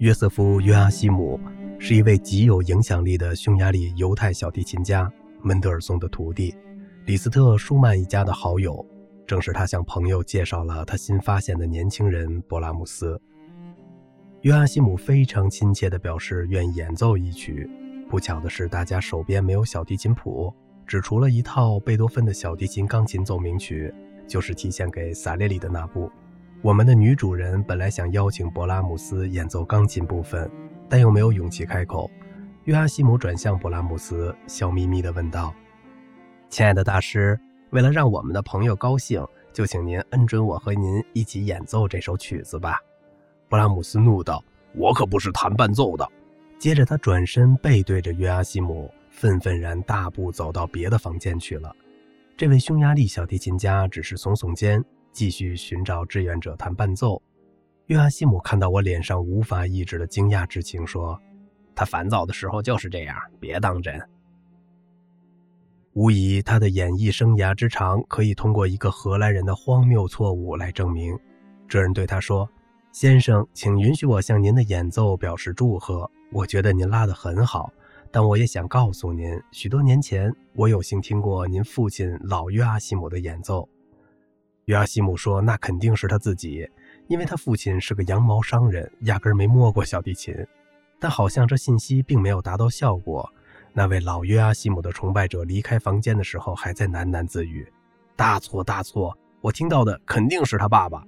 约瑟夫·约阿希姆是一位极有影响力的匈牙利犹太小提琴家，门德尔松的徒弟，李斯特·舒曼一家的好友。正是他向朋友介绍了他新发现的年轻人勃拉姆斯。约阿希姆非常亲切地表示愿意演奏一曲。不巧的是，大家手边没有小提琴谱，只除了一套贝多芬的小提琴钢琴奏鸣曲，就是提献给萨列里的那部。我们的女主人本来想邀请勃拉姆斯演奏钢琴部分，但又没有勇气开口。约阿希姆转向勃拉姆斯，笑眯眯地问道：“亲爱的大师，为了让我们的朋友高兴，就请您恩准我和您一起演奏这首曲子吧。”勃拉姆斯怒道：“我可不是弹伴奏的。”接着他转身背对着约阿希姆，愤愤然大步走到别的房间去了。这位匈牙利小提琴家只是耸耸肩。继续寻找志愿者弹伴奏。约阿希姆看到我脸上无法抑制的惊讶之情，说：“他烦躁的时候就是这样，别当真。”无疑，他的演艺生涯之长可以通过一个荷兰人的荒谬错误来证明。这人对他说：“先生，请允许我向您的演奏表示祝贺。我觉得您拉得很好，但我也想告诉您，许多年前我有幸听过您父亲老约阿希姆的演奏。”约阿希姆说：“那肯定是他自己，因为他父亲是个羊毛商人，压根没摸过小提琴。但好像这信息并没有达到效果。那位老约阿希姆的崇拜者离开房间的时候，还在喃喃自语：‘大错大错！我听到的肯定是他爸爸。’